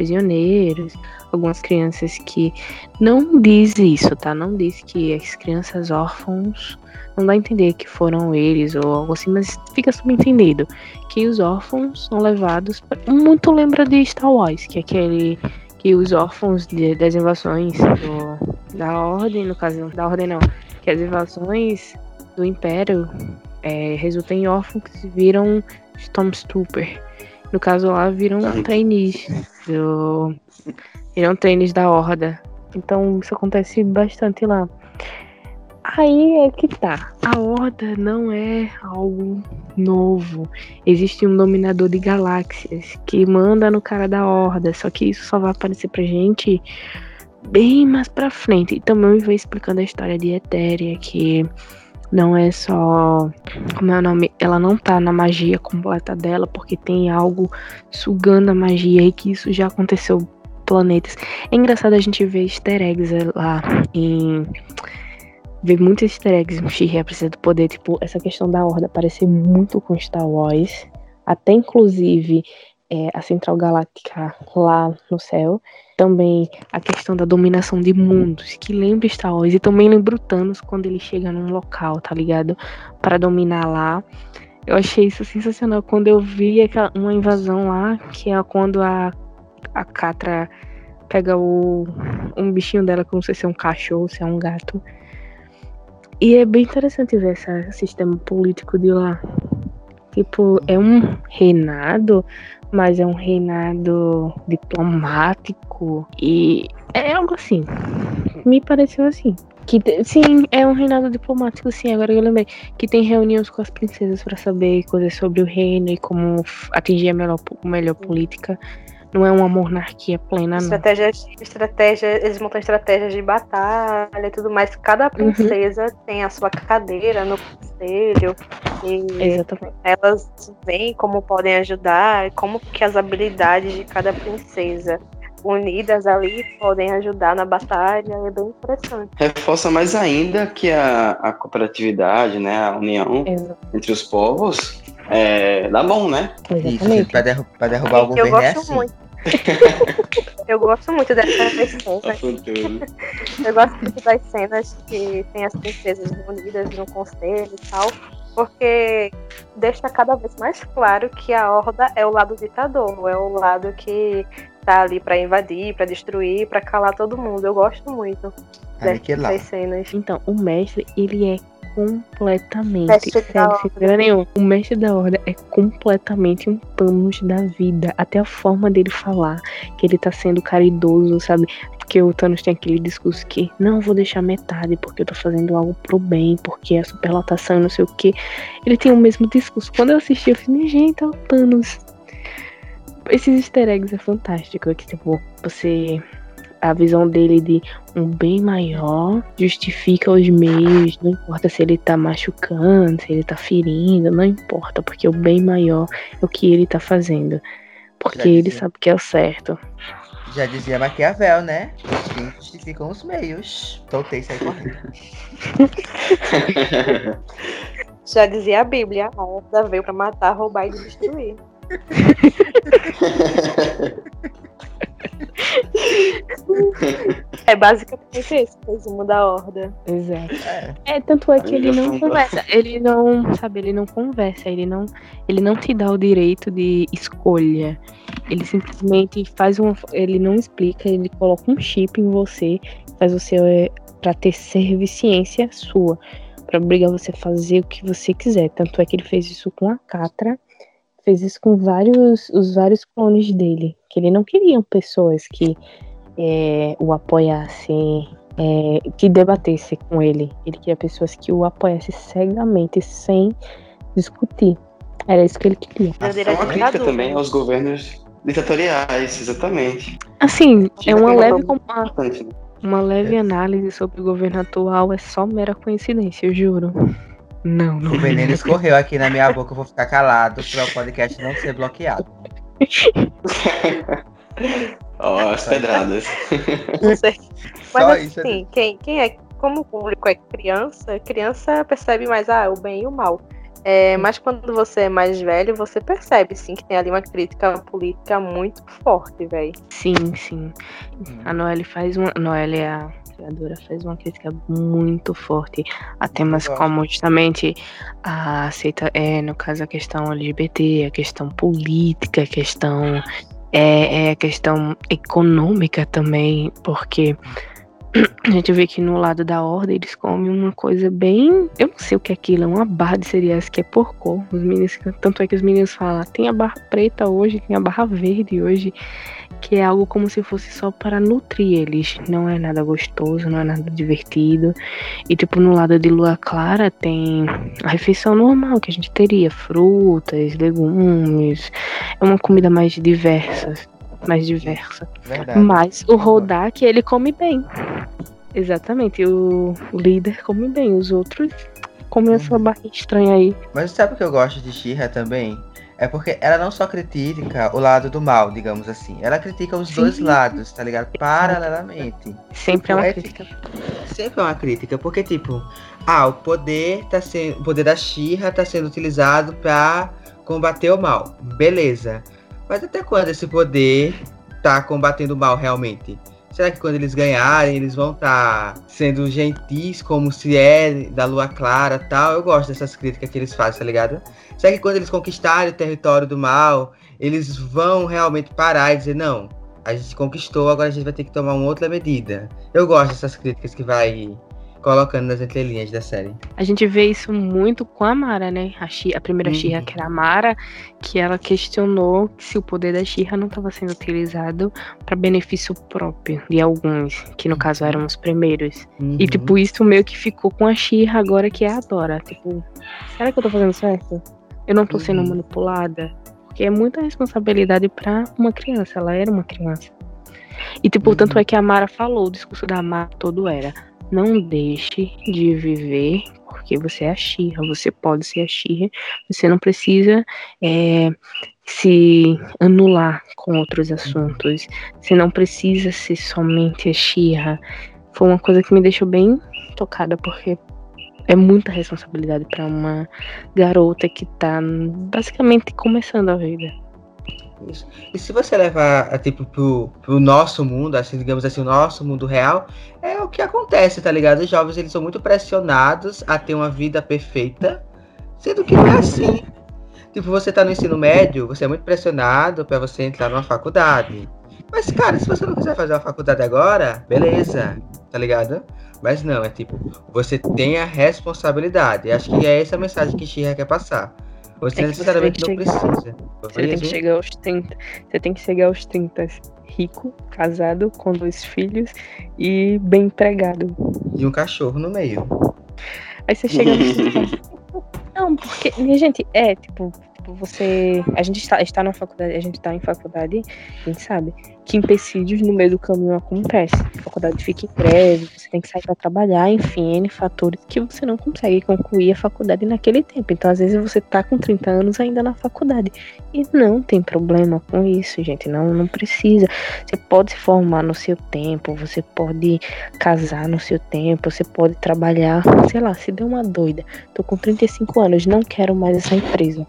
prisioneiros, algumas crianças que não diz isso, tá? Não diz que as crianças órfãos não dá a entender que foram eles ou algo assim, mas fica subentendido que os órfãos são levados. Pra... Muito lembra de Star Wars, que é aquele que os órfãos de, das invasões do, da Ordem, no caso, da Ordem não, que as invasões do Império é, resultam em órfãos que viram Stormtrooper. No caso lá, viram trainees do, viram trainees da Horda. Então isso acontece bastante lá. Aí é que tá. A Horda não é algo novo. Existe um dominador de galáxias que manda no cara da Horda. Só que isso só vai aparecer pra gente bem mais pra frente. E também vai explicando a história de Etéria, que não é só. Como é o nome? Ela não tá na magia completa dela, porque tem algo sugando a magia e que isso já aconteceu planetas. É engraçado a gente ver easter eggs lá em ver muitos easter eggs no She-Ra precisa do poder, tipo, essa questão da horda parecer muito com Star Wars, até inclusive é, a Central Galáctica lá no céu, também a questão da dominação de mundos, que lembra Star Wars, e também lembra o Thanos quando ele chega num local, tá ligado? Para dominar lá. Eu achei isso sensacional quando eu vi uma invasão lá, que é quando a, a Catra pega o, um bichinho dela, que não sei se é um cachorro, se é um gato, e é bem interessante ver esse sistema político de lá. Tipo, é um reinado, mas é um reinado diplomático e é algo assim. Me pareceu assim. Que sim, é um reinado diplomático, sim. Agora eu lembrei que tem reuniões com as princesas para saber coisas sobre o reino e como atingir a melhor, melhor política. Não é uma monarquia plena, não. Estratégia, estratégia, eles montam estratégias de batalha e tudo mais. Cada uhum. princesa uhum. tem a sua cadeira no conselho. E Exatamente. elas veem como podem ajudar, como que as habilidades de cada princesa unidas ali podem ajudar na batalha, é bem interessante. Reforça mais ainda que a, a cooperatividade, né, a união Exato. entre os povos é, dá bom, né? Isso, Exatamente. pra, derru pra derrubar o eu governo é gosto assim. muito. eu gosto muito dessas Tá cenas. Eu gosto muito das cenas que tem as princesas reunidas no conselho e tal. Porque deixa cada vez mais claro que a Horda é o lado ditador, é o lado que tá ali pra invadir, pra destruir, pra calar todo mundo. Eu gosto muito dessas cenas. Então, o mestre, ele é completamente. Mestre sem Horda. problema nenhum. O mestre da Horda é completamente um Thanos da vida. Até a forma dele falar, que ele tá sendo caridoso, sabe? Porque o Thanos tem aquele discurso que não vou deixar metade porque eu tô fazendo algo pro bem, porque é superlotação e não sei o que. Ele tem o mesmo discurso. Quando eu assisti, eu falei, gente, é o Thanos. Esses easter eggs é fantástico. Que, tipo, você. A visão dele de um bem maior justifica os meios. Não importa se ele tá machucando, se ele tá ferindo, não importa, porque o bem maior é o que ele tá fazendo. Porque Já ele dizia. sabe que é o certo. Já dizia Maquiavel, né? Os fins justificam os meios. Soltei isso aí correndo. Já dizia a Bíblia, a Horda veio pra matar, roubar e destruir. É basicamente esse o resumo da Horda. Exato. É. É, tanto é que ele não conversa. Ele não, sabe, ele não conversa, ele não, ele não te dá o direito de escolha. Ele simplesmente faz uma. Ele não explica, ele coloca um chip em você, faz você é, pra ter serviciência sua. Pra obrigar você a fazer o que você quiser. Tanto é que ele fez isso com a Catra, fez isso com vários, os vários clones dele. Que ele não queria pessoas que é, o apoiassem é, que debatesse com ele. Ele queria pessoas que o apoiassem cegamente, sem discutir. Era isso que ele queria. É uma crítica também aos governos ditatoriais, exatamente. Assim, é uma leve, uma né? uma leve análise sobre o governo atual, é só mera coincidência, eu juro. Não, não. O veneno escorreu aqui na minha boca, eu vou ficar calado para o podcast não ser bloqueado. Ó, as pedradas. Não sei. Mas Só isso, assim, quem, quem é, como o público é criança, criança percebe mais ah, o bem e o mal. É, mas quando você é mais velho, você percebe sim que tem ali uma crítica política muito forte, velho. Sim, sim. A Noelle faz uma. Noelle é a criadora, faz uma crítica muito forte a temas como justamente a aceita, é, no caso, a questão LGBT, a questão política, a questão. É, é a questão econômica também, porque a gente vê que no lado da ordem eles comem uma coisa bem. Eu não sei o que é aquilo, é uma barra de cereais que é por cor. Os meninos, tanto é que os meninos falam, tem a barra preta hoje, tem a barra verde hoje, que é algo como se fosse só para nutrir eles. Não é nada gostoso, não é nada divertido. E tipo, no lado de lua clara tem a refeição normal que a gente teria: frutas, legumes. É uma comida mais diversa. Mais diversa. Verdade. Mas o Rodak, ele come bem. Exatamente, o líder come bem, os outros comem essa Uhum. barriga estranha aí. Mas sabe o que eu gosto de Shira também? É porque ela não só critica o lado do mal, digamos assim. Ela critica os Sim. dois lados, tá ligado? Paralelamente. Sempre é uma crítica. Sempre é uma crítica, porque tipo, ah, o poder tá sendo, o poder da Shira tá sendo utilizado pra combater o mal. Beleza. Mas até quando esse poder tá combatendo o mal realmente? Será que quando eles ganharem, eles vão estar sendo gentis como se é da lua clara tal? Eu gosto dessas críticas que eles fazem, tá ligado? Será que quando eles conquistarem o território do mal, eles vão realmente parar e dizer, não, a gente conquistou, agora a gente vai ter que tomar uma outra medida. Eu gosto dessas críticas que vai colocando nas entrelinhas da série. A gente vê isso muito com a Mara, né? A, a primeira Uhum. Shira, que era a Mara, que ela questionou se o poder da Shira não estava sendo utilizado para benefício próprio de alguns, que no caso eram os primeiros. E Uhum. tipo, isso meio que ficou com a Shira agora que é a Dora. Tipo, será que eu tô fazendo certo? Eu não tô sendo Uhum. manipulada? Porque é muita responsabilidade pra uma criança. Ela era uma criança. E tipo, Uhum. tanto é que a Mara falou, o discurso da Mara todo era: não deixe de viver porque você é a Xirra, você pode ser a Xirra, você não precisa é, se anular com outros assuntos, você não precisa ser somente a Xirra. Foi uma coisa que me deixou bem tocada, porque É muita responsabilidade para uma garota que tá basicamente começando a vida. Isso. E se você levar, tipo, pro, pro nosso mundo, assim, digamos assim, o nosso mundo real, é o que acontece, tá ligado? Os jovens, eles são muito pressionados a ter uma vida perfeita, sendo que não é assim. Tipo, você tá no ensino médio, você é muito pressionado para você entrar numa faculdade. Mas, cara, se você não quiser fazer uma faculdade agora, beleza, tá ligado? Mas não, é tipo, você tem a responsabilidade. Acho que é essa a mensagem que Xirra quer passar. Você é necessariamente não precisa. Você tem que chegar aos 30. Você tem que chegar aos 30 rico, casado, com dois filhos e bem empregado. E um cachorro no meio. Aí você chega no Não, porque, minha gente, é, tipo, tipo, você. A gente está, está na faculdade, a gente está em faculdade, a gente sabe que empecilhos no meio do caminho acontecem. A faculdade fica em você tem que sair para trabalhar, enfim, N fatores que você não consegue concluir a faculdade naquele tempo. Então, às vezes, você tá com 30 anos ainda na faculdade. E não tem problema com isso, gente. Não, não precisa. Você pode se formar no seu tempo, você pode casar no seu tempo, você pode trabalhar, sei lá, se deu uma doida. Tô com 35 anos, não quero mais essa empresa.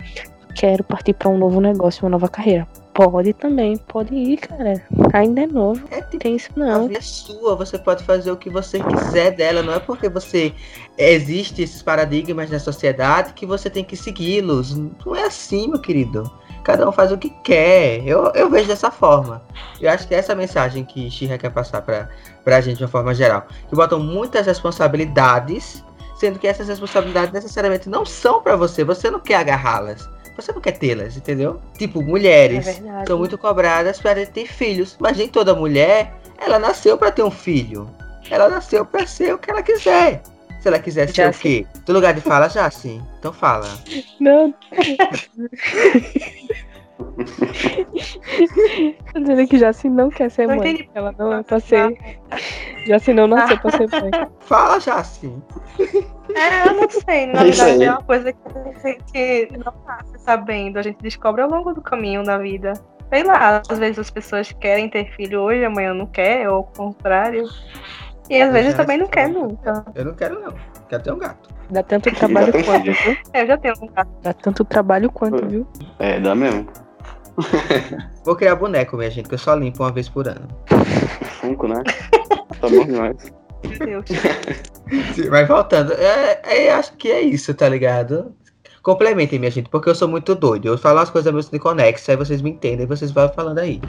Quero partir para um novo negócio, uma nova carreira Pode também, pode ir, cara. Ainda é novo. É, tipo, tem isso não. A vida é sua, você pode fazer o que você quiser dela. Não é porque você existe esses paradigmas na sociedade que você tem que segui-los. Não é assim, meu querido. Cada um faz o que quer. Eu, eu vejo dessa forma. Eu acho que é essa mensagem que Xirra quer passar pra, pra gente de uma forma geral. Que botam muitas responsabilidades, sendo que essas responsabilidades necessariamente não são para você. Você não quer agarrá-las você não quer tê-las, entendeu? Tipo, mulheres é são muito cobradas para ter filhos, mas nem toda mulher, ela nasceu para ter um filho. Ela nasceu para ser o que ela quiser. Se ela quiser ser o quê? Do lugar de fala, já sim. Então fala. Não. Tô dizendo que Jaci não quer ser não mãe. Ela não é pra ser. Jaci não nasceu pra ser mãe. Fala, Jaci. É, eu não sei. Na é verdade, é uma coisa que a gente não nasce sabendo. A gente descobre ao longo do caminho da vida. Sei lá, às vezes as pessoas querem ter filho hoje, amanhã não quer, ou o contrário. E às vezes também não quer nunca. Eu não quero, não. Quero ter um gato. Dá tanto trabalho quanto, viu? É, eu já tenho um gato. Dá tanto trabalho quanto, viu? É, dá mesmo. Vou criar boneco, minha gente, que eu só limpo uma vez por ano. Funko, né? Tá bom demais. Meu Deus. Mas voltando, é, é, acho que é isso, tá ligado? Complementem, minha gente, porque eu sou muito doido. Eu falo as coisas meio desconexas, aí vocês me entendem, vocês vão falando aí.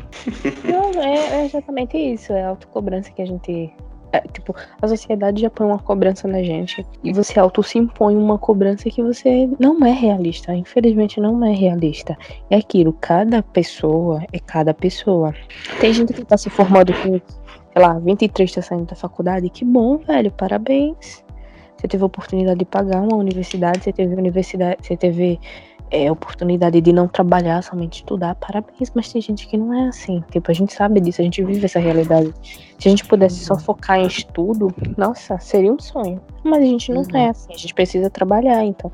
Não, é, é exatamente isso. É a autocobrança que a gente é, tipo, a sociedade já põe uma cobrança na gente e você auto se impõe uma cobrança que você não é realista. Infelizmente não é realista. É aquilo, cada pessoa é cada pessoa. Tem gente que tá se formando com, sei lá, 23 tá saindo da faculdade, que bom, velho, parabéns. Você teve a oportunidade de pagar uma universidade, você teve universidade, você teve é, oportunidade de não trabalhar, somente estudar, parabéns, mas tem gente que não é assim. Tipo, a gente sabe disso, a gente vive essa realidade. Se a gente pudesse só focar em estudo, nossa, seria um sonho. Mas a gente não uhum. é assim, a gente precisa trabalhar, então.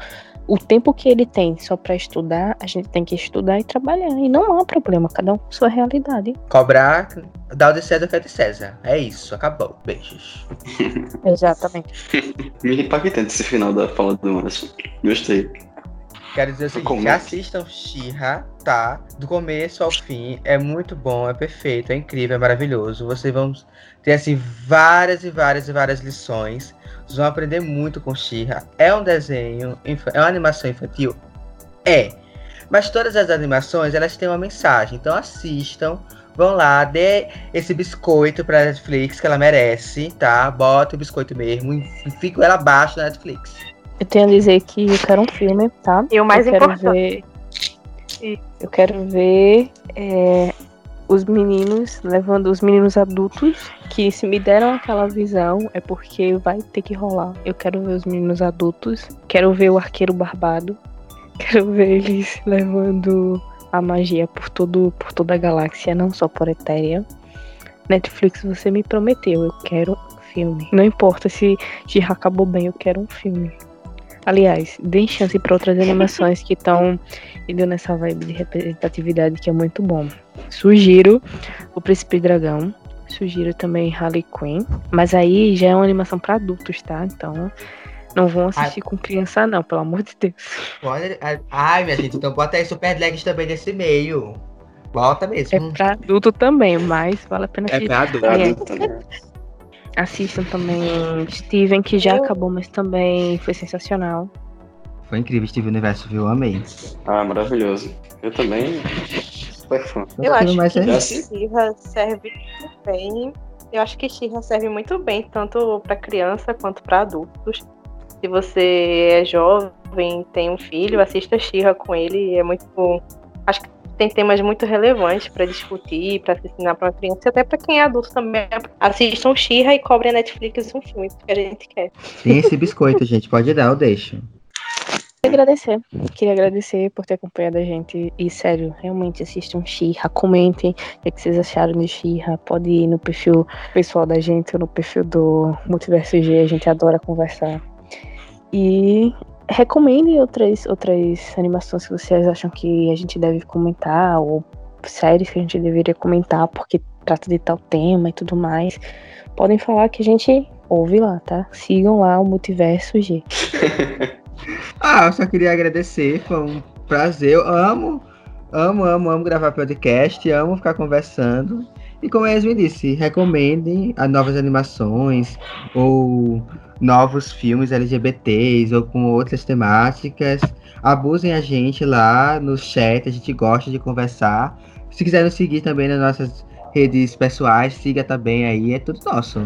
O tempo que ele tem só para estudar, a gente tem que estudar e trabalhar. E não há problema, cada um com sua realidade. Cobrar, dar o de César é de César. É isso, acabou. Beijos. Exatamente. Me impactante esse final da fala do Márcio. Gostei. Quero dizer o seguinte, assistam She-Ra, tá? Do começo ao fim, é muito bom, é perfeito, é incrível, é maravilhoso. Vocês vão ter, assim, várias e várias e várias lições. Vocês vão aprender muito com She-Ra. É um desenho, é uma animação infantil? É. Mas todas as animações, elas têm uma mensagem. Então assistam, vão lá, dê esse biscoito pra Netflix que ela merece, tá? Bota o biscoito mesmo e fica ela abaixo na Netflix. Eu tenho a dizer que eu quero um filme, tá? E o mais eu importante. Ver... Eu quero ver é, os meninos levando os meninos adultos que se me deram aquela visão é porque vai ter que rolar. Eu quero ver os meninos adultos, quero ver o arqueiro barbado, quero ver eles levando a magia por todo por toda a galáxia, não só por Etéria. Netflix, você me prometeu, eu quero um filme. Não importa se já acabou bem, eu quero um filme. Aliás, deem chance para outras animações que estão indo nessa vibe de representatividade que é muito bom. Sugiro O Príncipe Dragão. Sugiro também Harley Quinn. Mas aí já é uma animação para adultos, tá? Então Não vão assistir com criança, não, pelo amor de Deus. Pode... Ai, minha gente, então bota aí Super Legs também nesse meio. Bota mesmo. É pra adulto também, mas vale a pena É pra adulto. É. adulto também. Assistam também Steven, que já acabou, mas também foi sensacional. Foi incrível, Steve Universo, viu? Amei. Ah, maravilhoso. Eu também. Super fã. Eu acho mais que é- Xirra serve muito bem. Eu acho que Xirra serve muito bem, tanto para criança quanto para adultos. Se você é jovem, tem um filho, assista Xirra com ele. É muito. Acho que tem temas muito relevantes para discutir, para ensinar para uma criança, e até para quem é adulto também. Assistam Xirra e cobrem a Netflix um filme que a gente quer. Tem esse biscoito, gente. Pode dar, eu deixo. Queria agradecer. Queria agradecer por ter acompanhado a gente. E sério, realmente assistam Xirra, comentem o que, é que vocês acharam de Xirra. Pode ir no perfil pessoal da gente ou no perfil do Multiverso G, a gente adora conversar. E recomendem outras, outras animações que vocês acham que a gente deve comentar, ou séries que a gente deveria comentar, porque trata de tal tema e tudo mais. Podem falar que a gente ouve lá, tá? Sigam lá o Multiverso G. Ah, eu só queria agradecer, foi um prazer. Eu amo, amo, amo, amo gravar podcast, amo ficar conversando. E como Yasmin disse, recomendem as novas animações ou novos filmes LGBTs ou com outras temáticas. Abusem a gente lá no chat, a gente gosta de conversar. Se quiser nos seguir também nas nossas redes pessoais, siga também aí, é tudo nosso.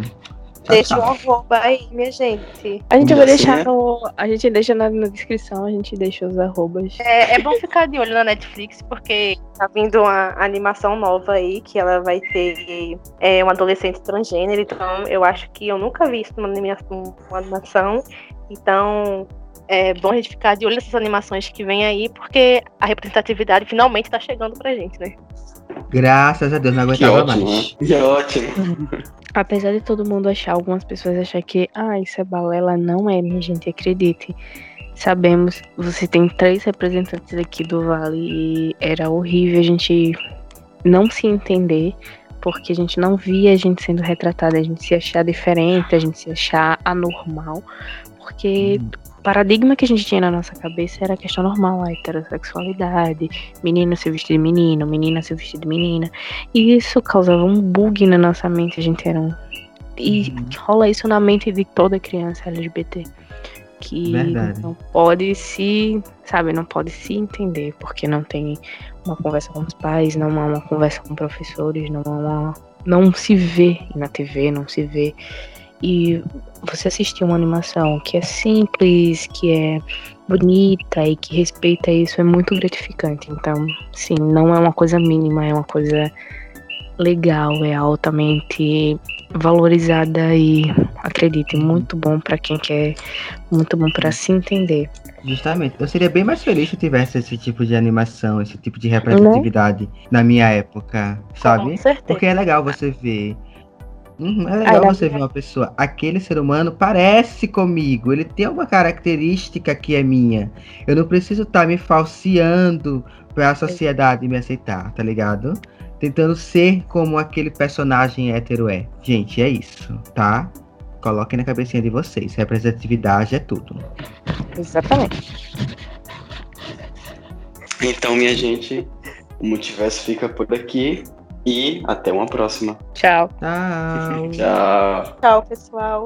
Deixa o tchau. arroba aí, minha gente. A gente vai deixar no, A gente deixa na, na descrição, a gente deixa os arrobas. É, é bom ficar de olho na Netflix, porque tá vindo uma animação nova aí, que ela vai ter é, um adolescente transgênero, então eu acho que eu nunca vi isso numa animação. Uma animação então é bom a gente ficar de olho nessas animações que vem aí, porque a representatividade finalmente tá chegando pra gente, né? Graças a Deus, não Que aguentava ótimo, mais. Que ótimo. Apesar de todo mundo achar, algumas pessoas achar que, ah, isso é balela, não é, minha gente, acredite. Sabemos, você tem três representantes aqui do Vale e era horrível a gente não se entender, porque a gente não via a gente sendo retratada, a gente se achar diferente, a gente se achar anormal, porque o paradigma que a gente tinha na nossa cabeça era a questão normal, a heterossexualidade, menino se vestir de menino, menina se vestir de menina. E isso causava um bug na nossa mente, a gente era um. E Uhum. rola isso na mente de toda criança LGBT. Que Verdade. não pode se, sabe, não pode se entender, porque não tem uma conversa com os pais, não há uma conversa com professores, não há uma. Não se vê na TV, não se vê. E você assistir uma animação que é simples, que é bonita e que respeita isso é muito gratificante. Então, sim, não é uma coisa mínima, é uma coisa legal, é altamente valorizada e acredite, muito bom pra quem quer, muito bom pra se entender. Justamente. Eu seria bem mais feliz se tivesse esse tipo de animação, esse tipo de representatividade na minha época, sabe? Com certeza. Porque é legal você ver. Uhum, é legal você ver uma pessoa. Aquele ser humano parece comigo. Ele tem uma característica que é minha. Eu não preciso estar me falseando pra sociedade me aceitar, tá ligado? Tentando ser como aquele personagem hétero é. Gente, é isso, tá? Coloquem na cabecinha de vocês. Representatividade é tudo. Exatamente. Então, minha gente, o multiverso fica por aqui e até uma próxima. Tchau. Tchau. Tchau. Tchau, pessoal.